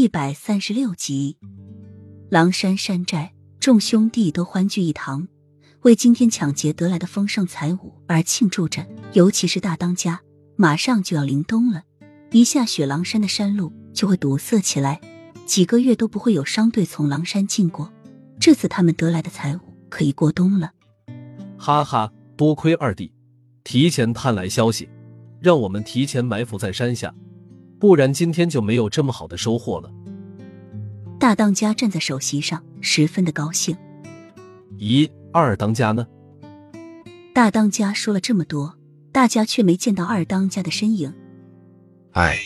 一百三十六集，狼山山寨众兄弟都欢聚一堂，为今天抢劫得来的丰盛财物而庆祝着。尤其是大当家，马上就要临冬了，一下雪，狼山的山路就会堵塞起来，几个月都不会有商队从狼山进过。这次他们得来的财物可以过冬了。哈哈，多亏二弟提前探来消息，让我们提前埋伏在山下。不然今天就没有这么好的收获了。大当家站在首席上，十分的高兴。咦，二当家呢？大当家说了这么多，大家却没见到二当家的身影。哎，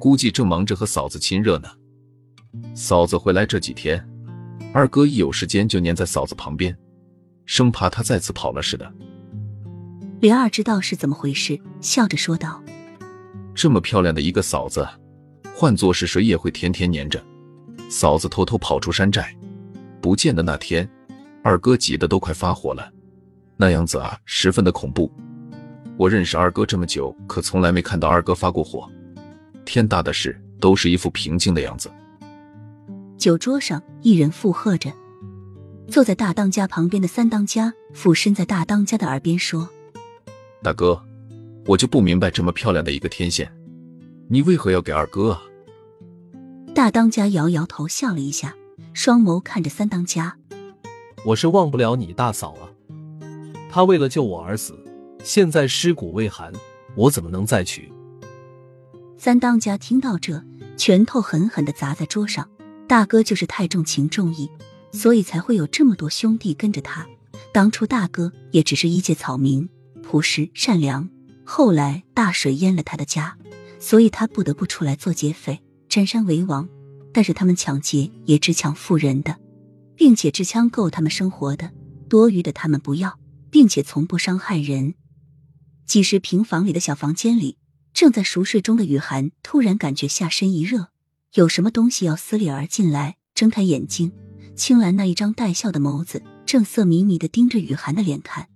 估计正忙着和嫂子亲热呢。嫂子回来这几天，二哥一有时间就粘在嫂子旁边，生怕她再次跑了似的。莲儿知道是怎么回事，笑着说道。这么漂亮的一个嫂子，换做是谁也会天天黏着。嫂子偷偷跑出山寨不见的那天，二哥急得都快发火了，那样子啊，十分的恐怖。我认识二哥这么久，可从来没看到二哥发过火。天大的事，都是一副平静的样子。酒桌上，一人附和着，坐在大当家旁边的三当家俯身在大当家的耳边说：“大哥。”我就不明白，这么漂亮的一个天线，你为何要给二哥啊？大当家摇摇头，笑了一下，双眸看着三当家。我是忘不了你大嫂啊，她为了救我而死，现在尸骨未寒，我怎么能再娶？三当家听到这，拳头狠狠的砸在桌上。大哥就是太重情重义，所以才会有这么多兄弟跟着他。当初大哥也只是一介草民，朴实善良。后来大水淹了他的家，所以他不得不出来做劫匪，占山为王。但是他们抢劫也只抢富人的，并且支枪够他们生活的，多余的他们不要，并且从不伤害人。几十平房里的小房间里，正在熟睡中的雨涵突然感觉下身一热，有什么东西要撕裂而进来。睁开眼睛，青兰那一张带笑的眸子正色迷迷的盯着雨涵的脸看。